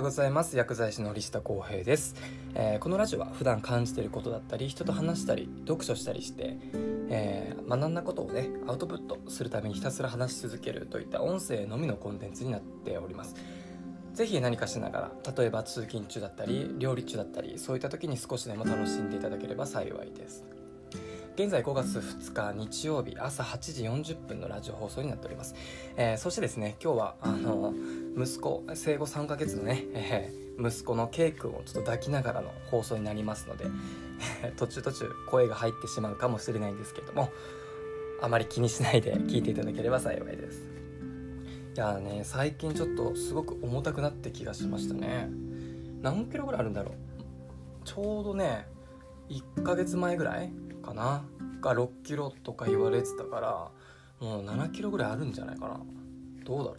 ようございます。薬剤師の森下康平です、えー、このラジオは普段感じていることだったり人と話したり読書したりして、えー、学んだことをねアウトプットするためにひたすら話し続けるといった音声のみのコンテンツになっております。ぜひ何かしながら例えば通勤中だったり料理中だったりそういった時に少しでも楽しんでいただければ幸いです。現在5月2日日曜日朝8時40分のラジオ放送になっております、えー、そしてですね今日はあの息子生後3ヶ月のね、えー、息子の K 君をちょっと抱きながらの放送になりますので途中途中声が入ってしまうかもしれないんですけどもあまり気にしないで聞いていただければ幸いです。いやね最近ちょっとすごく重たくなって気がしましたね。何キロぐらいあるんだろう。ちょうどね1ヶ月前ぐらいかな。が6キロとか言われてたからもう7キロぐらいあるんじゃないかな。どうだろう。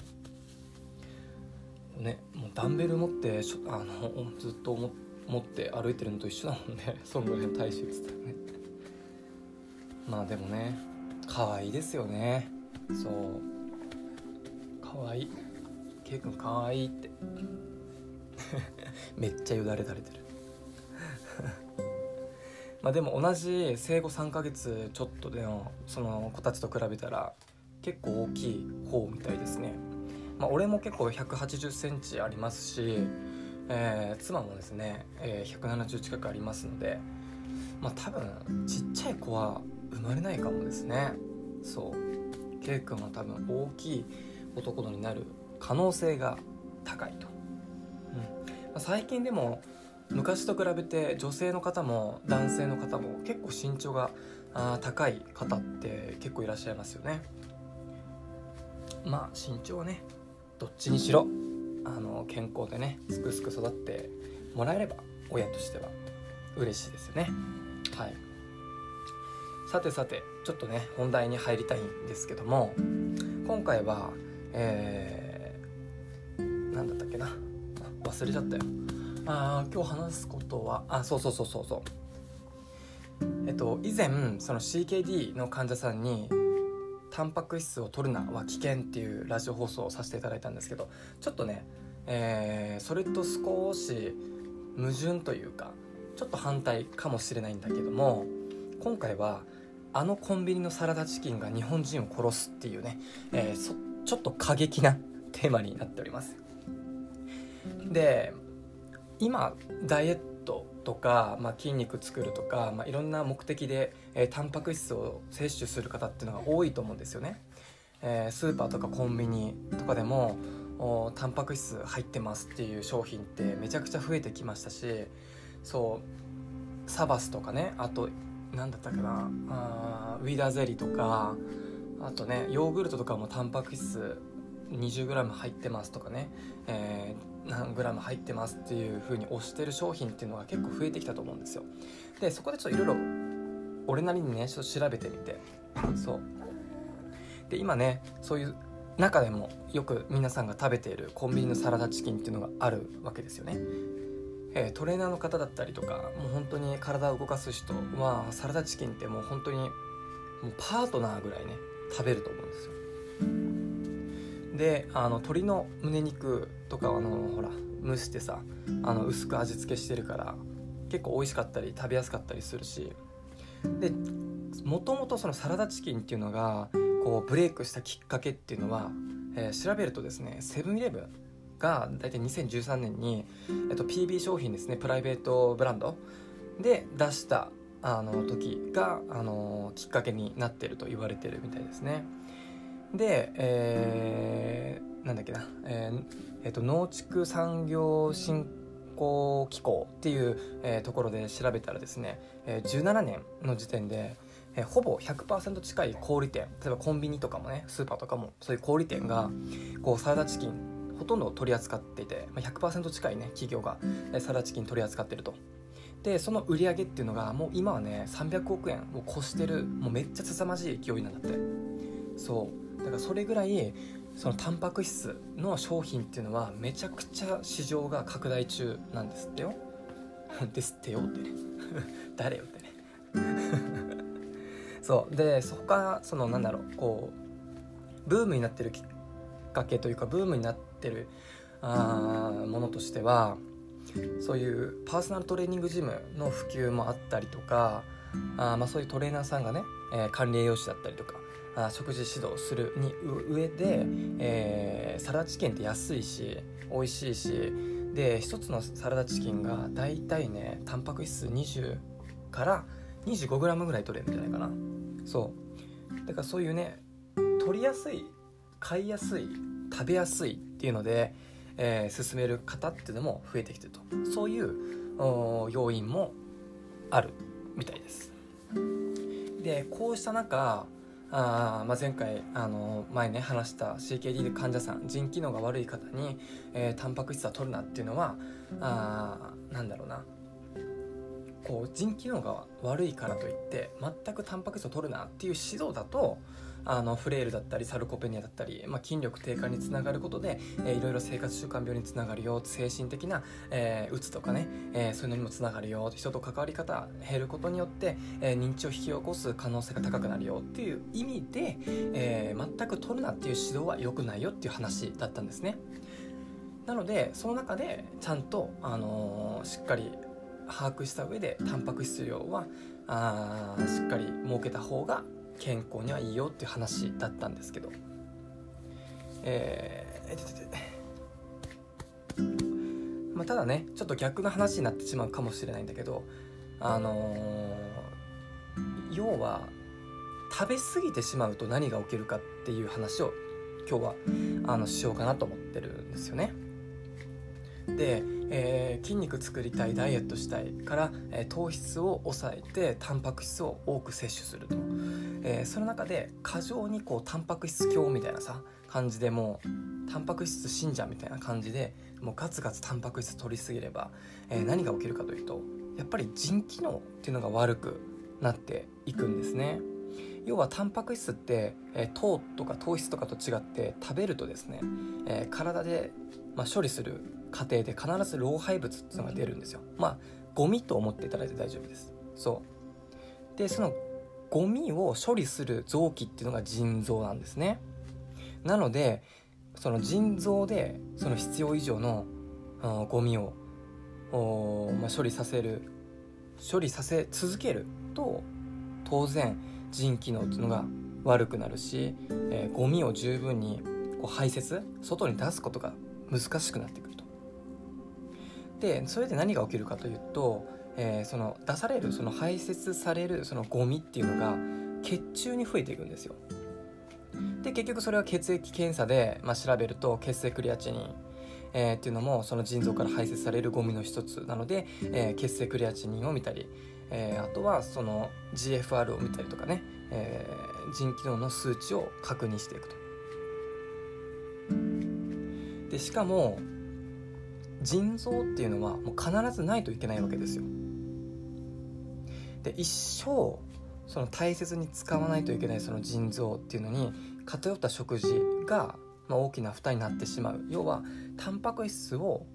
ねもうダンベル持ってあのずっと持って歩いてるのと一緒だもんね。そんぐらいの体重っつったらね。まあでもね可愛いですよね。そう。可愛い。い K 君可愛いって。めっちゃよだれ垂れてる。まあでも同じ生後3ヶ月ちょっとでのその子たちと比べたら結構大きい方みたいですね。まあ、俺も結構180センチありますし、えー、妻もですね、えー、170近くありますので、まあ、多分ちっちゃい子は生まれないかもですね。そう。K 君は多分大きい男のになる可能性が高いと。うんまあ、最近でも昔と比べて女性の方も男性の方も結構身長があ高い方って結構いらっしゃいますよねまあ身長はねどっちにしろあの健康でねすくすく育ってもらえれば親としては嬉しいですよね。はい。さてさてちょっとね本題に入りたいんですけども今回はえー、何だったっけな？忘れちゃったよ。あ今日話すことはあそうそうそうそうそう。えっと以前その CKD の患者さんにタンパク質を取るなは危険っていうラジオ放送をさせていただいたんですけどちょっとね、えー、それと少し矛盾というかちょっと反対かもしれないんだけども今回はあのコンビニのサラダチキンが日本人を殺すっていうね、えー、ちょっと過激なテーマになっております。で今ダイエットとか、まあ、筋肉作るとか、まあ、いろんな目的で、えー、タンパク質を摂取する方っていうのが多いと思うんですよね、えー、スーパーとかコンビニとかでもタンパク質入ってますっていう商品ってめちゃくちゃ増えてきましたしそうサバスとかねあと何だったかなあウィダーゼリーとかあとねヨーグルトとかもタンパク質 20g 入ってますとかね、えー何グラム入ってますっていう風に推してる商品っていうのが結構増えてきたと思うんですよ。でそこでちょっといろいろ俺なりにねちょっと調べてみて。そう。で今ねそういう中でもよく皆さんが食べているコンビニのサラダチキンっていうのがあるわけですよね。え、トレーナーの方だったりとかもう本当に体を動かす人はサラダチキンってもう本当にもうパートナーぐらいね食べると思うんですよ。であの鶏の胸肉とかあのほら蒸してさあの薄く味付けしてるから結構美味しかったり食べやすかったりするしでもともとそのサラダチキンっていうのがこうブレイクしたきっかけっていうのは、えー、調べるとですねセブンイレブンが大体2013年に、えっと、PB 商品ですねプライベートブランドで出したあの時があのきっかけになってると言われてるみたいですね。で、えー、なんだっけな、えーえーと、農畜産業振興機構っていう、えー、ところで調べたらですね、えー、17年の時点で、えー、ほぼ100%近い小売店例えばコンビニとかもねスーパーとかもそういう小売店がこうサラダチキンほとんど取り扱っていて、まあ、100%近いね企業がサラダチキン取り扱ってると。でその売り上げっていうのがもう今はね300億円を超してるもうめっちゃ凄まじい勢いなんだって。そう。だからそれぐらいそのタンパク質の商品っていうのはめちゃくちゃ市場が拡大中なんですってよ。ですってよってね。誰よってね。そう。でそこからそのなんだろうこうブームになってるきっかけというかブームになってるあものとしてはそういうパーソナルトレーニングジムの普及もあったりとかあまあそういうトレーナーさんがね、えー、管理栄養士だったりとか食事指導するに上で、えー、サラダチキンって安いし美味しいしで1つのサラダチキンがだいたいねタンパク質20から 25g ぐらい取れるんじゃないかな。そう。だからそういうね取りやすい買いやすい食べやすいっていうので、えー、進める方っていうのも増えてきてると。そういう要因もあるみたいです。でこうした中あまあ、前回あの前ね話した CKD で患者さん腎機能が悪い方に、えー、タンパク質は取るなっていうのはあなんだろうな。こう腎機能が悪いからといって全くタンパク質を取るなっていう指導だとあのフレイルだったりサルコペニアだったり、まあ、筋力低下につながることで、えー、いろいろ生活習慣病につながるよ精神的な、えー、うつとかね、えー、そういうのにもつながるよ人と関わり方減ることによって、えー、認知を引き起こす可能性が高くなるよっていう意味で、えー、全く取るなっていう指導は良くないよっていう話だったんですね。なのでその中でちゃんと、あのー、しっかり把握した上でタンパク質量はあしっかり設けた方が健康にはいいよっていう話だったんですけどえー、まあ、ただねちょっと逆の話になってしまうかもしれないんだけどあのー、要は食べ過ぎてしまうと何が起きるかっていう話を今日はあのしようかなと思ってるんですよね。で、えー、筋肉作りたいダイエットしたいから、えー、糖質を抑えてタンパク質を多く摂取すると、えー、その中で過剰にこうタンパク質強みたいなさ感じでもうタンパク質信者みたいな感じでもうガツガツタンパク質取りすぎれば、えー、何が起きるかというとやっぱり腎機能っていうのが悪くなっていくんですね。要はタンパク質って、えー、糖とか糖質とかと違って食べるとですね、えー、体で、まあ、処理する過程で必ず老廃物っていうのが出るんですよ。まあゴミと思っていただいて大丈夫です。そう。でそのゴミを処理する臓器っていうのが腎臓なんですね。なのでその腎臓でその必要以上のゴミを、まあ、処理させる処理させ続けると当然腎機能っていうのが悪くなるし、えー、ゴミを十分にこう排泄外に出すことが難しくなってくる。でそれで何が起きるかというと、えー、その出されるその排泄されるそのゴミっていうのが血中に増えていくんですよ。で結局それは血液検査で、まあ、調べると血清クリアチニン、えー、っていうのもその腎臓から排泄されるゴミの一つなので、えー、血清クリアチニンを見たり、えー、あとはその GFR を見たりとかね、えー、腎機能の数値を確認していくと。でしかも腎臓っていうのはもう必ずないといけないわけですよ。で一生その大切に使わないといけないその腎臓っていうのに偏った食事が、ま、大きな負担になってしまう要はタンパク質を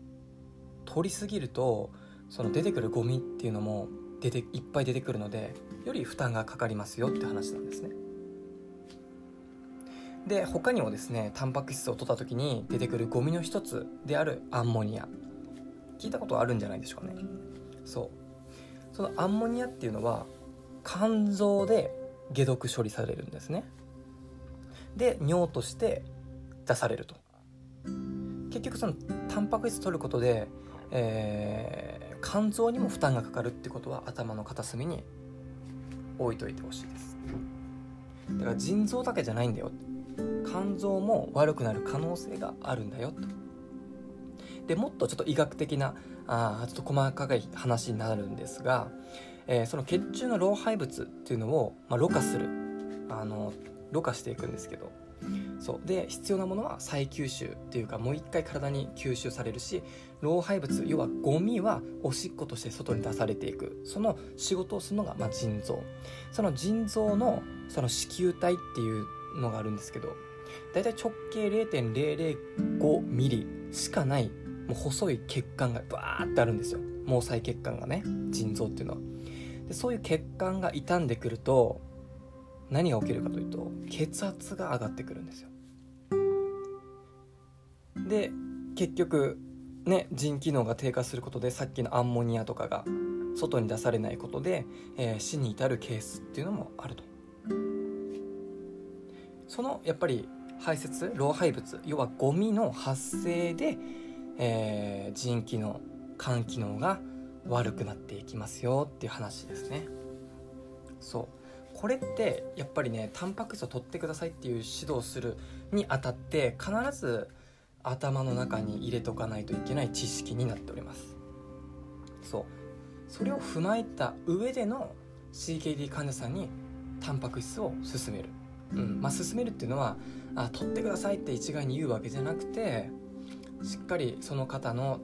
取りすぎるとその出てくるゴミっていうのも出ていっぱい出てくるのでより負担がかかりますよって話なんですね。で他にもですねタンパク質を取った時に出てくるゴミの一つであるアンモニア。聞いたことあるんじゃないでしょうかね。そう。そのアンモニアっていうのは肝臓で解毒処理されるんですね。で尿として出されると。結局そのタンパク質取ることで、えー、肝臓にも負担がかかるってことは頭の片隅に置いといてほしいです。だから腎臓だけじゃないんだよ。肝臓も悪くなる可能性があるんだよと。でもっとちょっと医学的なあちょっと細かい話になるんですが、えー、その血中の老廃物っていうのを、まあ、ろ過する。あのろ過していくんですけど。そう。で必要なものは再吸収っていうかもう一回体に吸収されるし老廃物要はゴミはおしっことして外に出されていく。その仕事をするのが、まあ、腎臓。その腎臓のその子宮体っていうのがあるんですけどだいたい直径0.005ミリしかないもう細い血管がバーってあるんですよ。毛細血管がね腎臓っていうのは。でそういう血管が傷んでくると何が起きるかというと血圧が上がってくるんですよ。で結局ね腎機能が低下することでさっきのアンモニアとかが外に出されないことで、えー、死に至るケースっていうのもあると。そのやっぱり排泄老廃物要はゴミの発生で、えー、腎機能肝機能が悪くなっていきますよっていう話ですね。そう。これってやっぱりねタンパク質を取ってくださいっていう指導するにあたって必ず頭の中に入れとかないといけない知識になっております。そう。それを踏まえた上での CKD 患者さんにタンパク質を勧める、うん。まあ、勧めるっていうのはあ取ってくださいって一概に言うわけじゃなくてしっかりその方の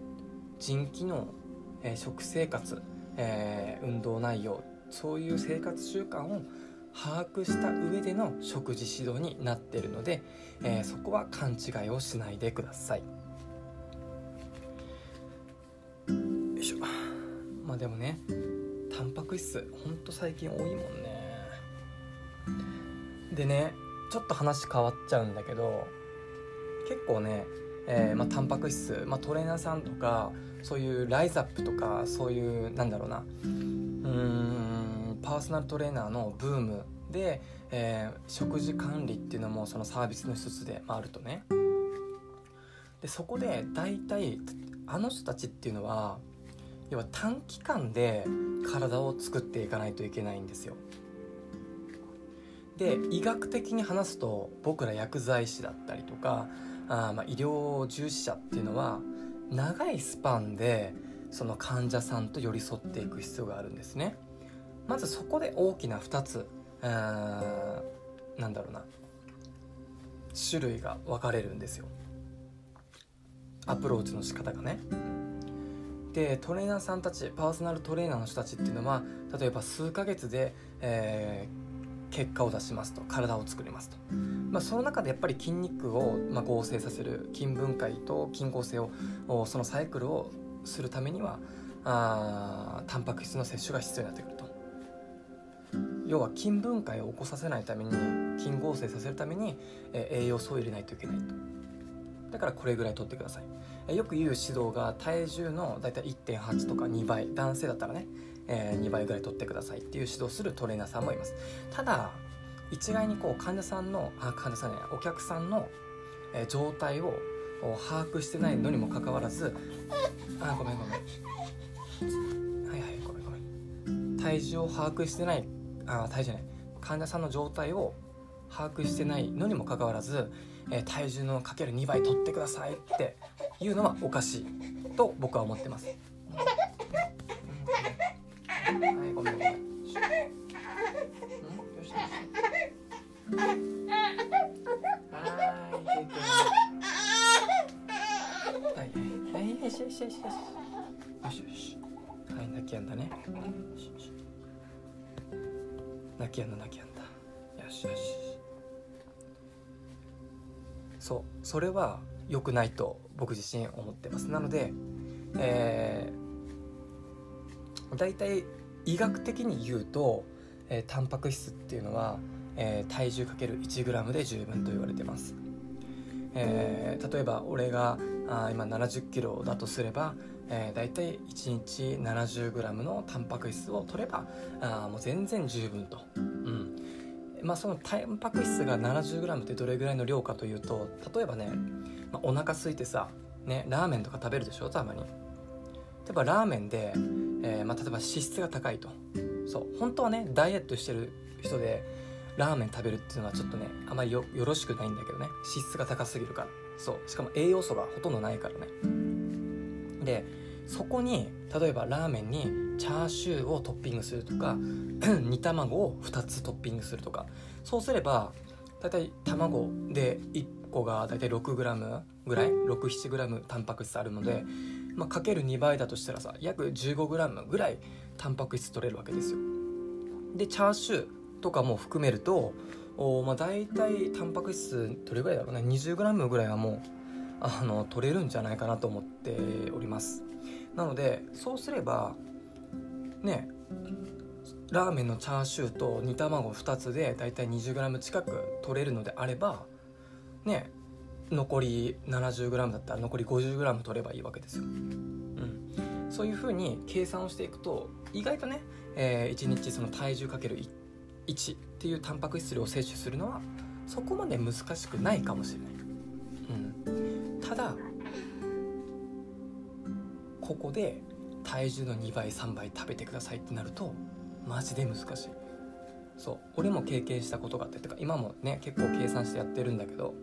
腎機能、えー、食生活、えー、運動内容そういう生活習慣を把握した上での食事指導になっているので、えー、そこは勘違いをしないでください。よいしょ。まあでもねタンパク質ほんと最近多いもんねでねちょっと話変わっちゃうんだけど結構ね、えーまあ、タンパク質、まあ、トレーナーさんとかそういうライズアップとかそういうなんだろうなうんパーソナルトレーナーのブームで、えー、食事管理っていうのもそのサービスの一つであるとね。でそこで大体あの人たちっていうのは要は短期間で体を作っていかないといけないんですよで医学的に話すと僕ら薬剤師だったりとかあまあ医療従事者っていうのは長いスパンでその患者さんと寄り添っていく必要があるんですね。まずそこで大きな2つなんだろうな種類が分かれるんですよ。アプローチの仕方がね。でトレーナーさんたちパーソナルトレーナーの人たちっていうのは例えば数ヶ月で、えー、結果を出しますと体を作りますと、まあ、その中でやっぱり筋肉を、まあ、合成させる筋分解と筋合成をそのサイクルをするためにはあタンパク質の摂取が必要になってくると。要は筋分解を起こさせないために筋合成させるために、え、栄養素を入れないといけないと。だからこれぐらい取ってください、よく言う指導が体重のだいたい1.8とか2倍男性だったらね、えー、2倍ぐらい取ってくださいっていう指導するトレーナーさんもいます。ただ一概にこう患者さんのあ患者さんねお客さんの、えー、状態を把握してないのにもかかわらずあごめんごめん。はいはいごめんごめん。体重を把握してないあ体重じゃない。患者さんの状態を把握してないのにもかかわらず、えー、体重のかける2倍取ってくださいっていうのはおかしいと僕は思ってます。はいごめんごめん。はいはいよしよしよしよしよしよしはい泣きやんだねよしよし泣きやんだ泣きやんだよしよしそうそれは良くないと僕自身思ってますなのでえー、大体医学的に言うと、えー、タンパク質っていうのは、えー、体重 ×1g で十分と言われてます、えー、例えば俺があ今70キロだとすれば、えー、大体1日 70g のタンパク質を取ればあもう全然十分と、うん。まあ、そのタンパク質が 70g ってどれぐらいの量かというと例えばね、まあ、お腹空いてさ、ね、ラーメンとか食べるでしょたまに。例えばラーメンで、えーまあ、例えば脂質が高いと。そう。本当はねダイエットしてる人でラーメン食べるっていうのはちょっとねあまりよろしくないんだけどね。脂質が高すぎるから。そう。しかも栄養素がほとんどないからね。でそこに例えばラーメンにチャーシューをトッピングするとか 煮卵を2つトッピングするとか。そうすれば大体卵で1個が大体 6g ぐらい？67g タンパク質あるので、まあ、かける2倍だとしたらさ約 15g ぐらいタンパク質取れるわけですよ。でチャーシューとかも含めるとお、まあ、大体タンパク質どれぐらいだろうね。20g ぐらいはもうあの取れるんじゃないかなと思っております。なのでそうすればねラーメンのチャーシューと煮卵2つでだいたい 20g 近く取れるのであればね残り 70g だったら残り 50g 取ればいいわけですよ、うん、そういうふうに計算をしていくと意外とね、えー、1日その体重かける1っていうタンパク質量を摂取するのはそこまで難しくないかもしれない、うん、ただここで体重の2倍3倍食べてくださいってなるとマジで難しい。そう。俺も経験したことがあってとか今もね結構計算してやってるんだけど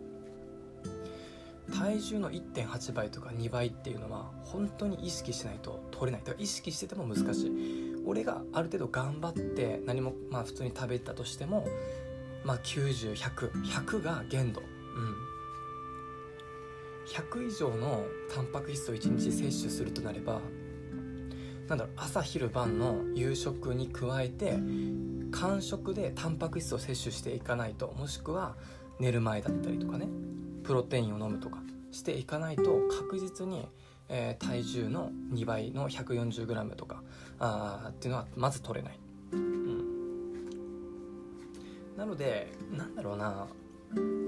体重の1.8倍とか2倍っていうのは本当に意識しないと取れない。だから意識してても難しい。俺がある程度頑張って何もまあ普通に食べたとしてもまあ90100100が限度。うん。100以上のタンパク質を1日摂取するとなればなんだろう朝昼晩の夕食に加えて間食でタンパク質を摂取していかないともしくは寝る前だったりとかねプロテインを飲むとかしていかないと確実に、えー、体重の2倍の 140g とかあっていうのはまず取れない、うん、なのでなんだろうな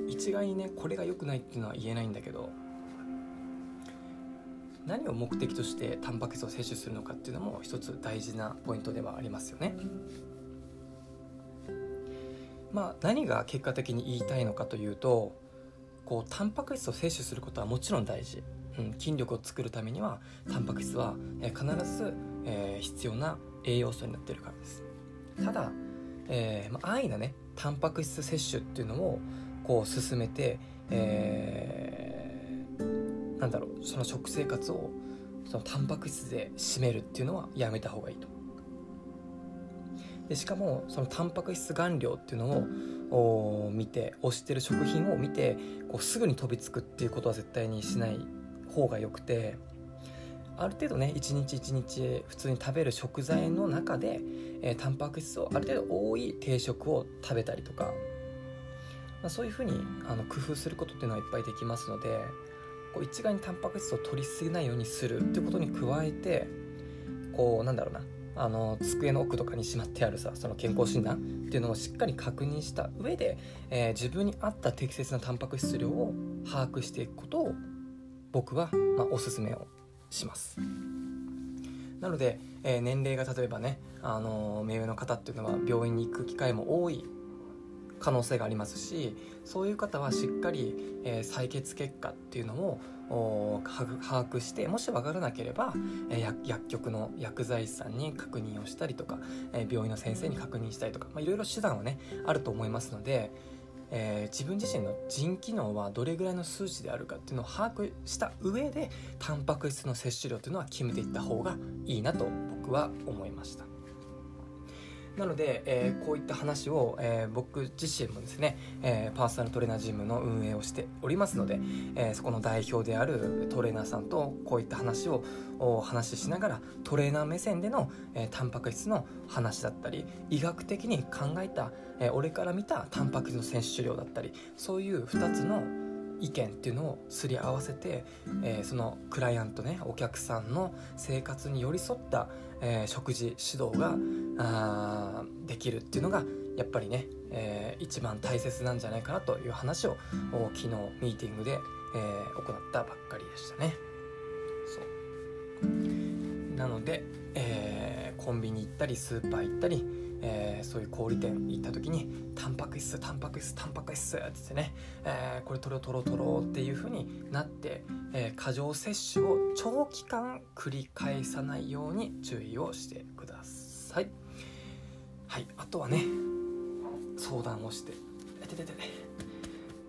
一概にねこれが良くないっていうのは言えないんだけど何を目的としてタンパク質を摂取するのかっていうのも一つ大事なポイントではありますよね。まあ、何が結果的に言いたいのかというとこうタンパク質を摂取することはもちろん大事、うん、筋力を作るためにはタンパク質は、え必ず、えー、必要な栄養素になっているからです。ただ、えーまあ、安易なねタンパク質摂取っていうのをこう進めて、えー、なんだろうその食生活をそのタンパク質で締めるっていうのはやめた方がいいと。でしかもそのタンパク質含量っていうのを見て推してる食品を見てこうすぐに飛びつくっていうことは絶対にしない方がよくてある程度ね一日一日普通に食べる食材の中で、えー、タンパク質をある程度多い定食を食べたりとか、まあ、そういうふうにあの工夫することっていうのはいっぱいできますのでこう一概にタンパク質を取りすぎないようにするっていうことに加えてこうなんだろうなあの机の奥とかにしまってあるさその健康診断っていうのをしっかり確認した上で、えー、自分に合った適切なタンパク質量を把握していくことを僕は、まあ、おすすめをします。なので、えー、年齢が例えばね、あの目上の方っていうのは病院に行く機会も多い。可能性がありますしそういう方はしっかり、えー、採血結果っていうのを把握してもし分からなければ、えー、薬局の薬剤師さんに確認をしたりとか、えー、病院の先生に確認したりとかいろいろ手段はねあると思いますので、え、自分自身の腎機能はどれぐらいの数値であるかっていうのを把握した上でタンパク質の摂取量というのは決めていった方がいいなと僕は思いました。なので、えー、こういった話を、えー、僕自身もですね、えー、パーソナルトレーナージムの運営をしておりますので、えそこの代表であるトレーナーさんとこういった話をお話ししながらトレーナー目線での、えタンパク質の話だったり医学的に考えた、え俺から見たタンパク質の摂取量だったりそういう2つの意見っていうのをすり合わせて、えー、そのクライアントねお客さんの生活に寄り添った、えー、食事指導があできるっていうのがやっぱりね、えー、一番大切なんじゃないかなという話を昨日ミーティングで、えー、行ったばっかりでしたね。そうなので、えー、コンビニ行ったりスーパー行ったりえー、そういう小売店行った時にタンパク質タンパク質タンパク質って言ってね、えー、これ取ろう取ろう取ろっていう風になって、えー、過剰摂取を長期間繰り返さないように注意をしてくださいはいあとはね相談をしてててて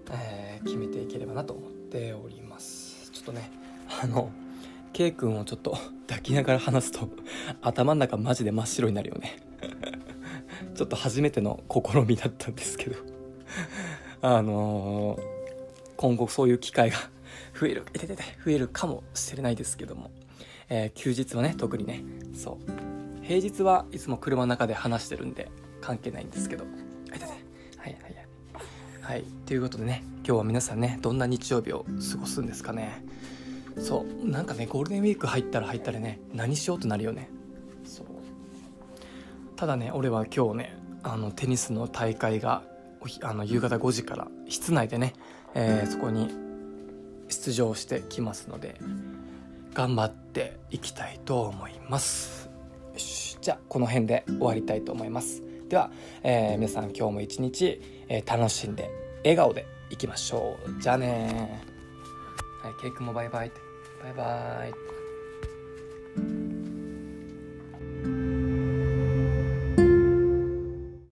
えー、決めていければなと思っております。ちょっとねあの K 君をちょっと抱きながら話すと頭の中マジで真っ白になるよね。ちょっと初めての試みだったんですけど。あのー、今後そういう機会が増えるてて増えるかもしれないですけども、えー、休日はね特にねそう。平日はいつも車の中で話してるんで関係ないんですけど。えててはいはいはい。はい。ということでね今日は皆さんねどんな日曜日を過ごすんですかね。そう。なんかねゴールデンウィーク入ったら入ったらね何しようとなるよね。そう。ただね俺は今日ねあのテニスの大会があの夕方5時から室内でね、えー、そこに出場してきますので頑張っていきたいと思います。じゃあこの辺で終わりたいと思います。では、えー、皆さん今日も一日、えー、楽しんで笑顔でいきましょう。じゃあねはいケイ君もバイバイ。バイバイ。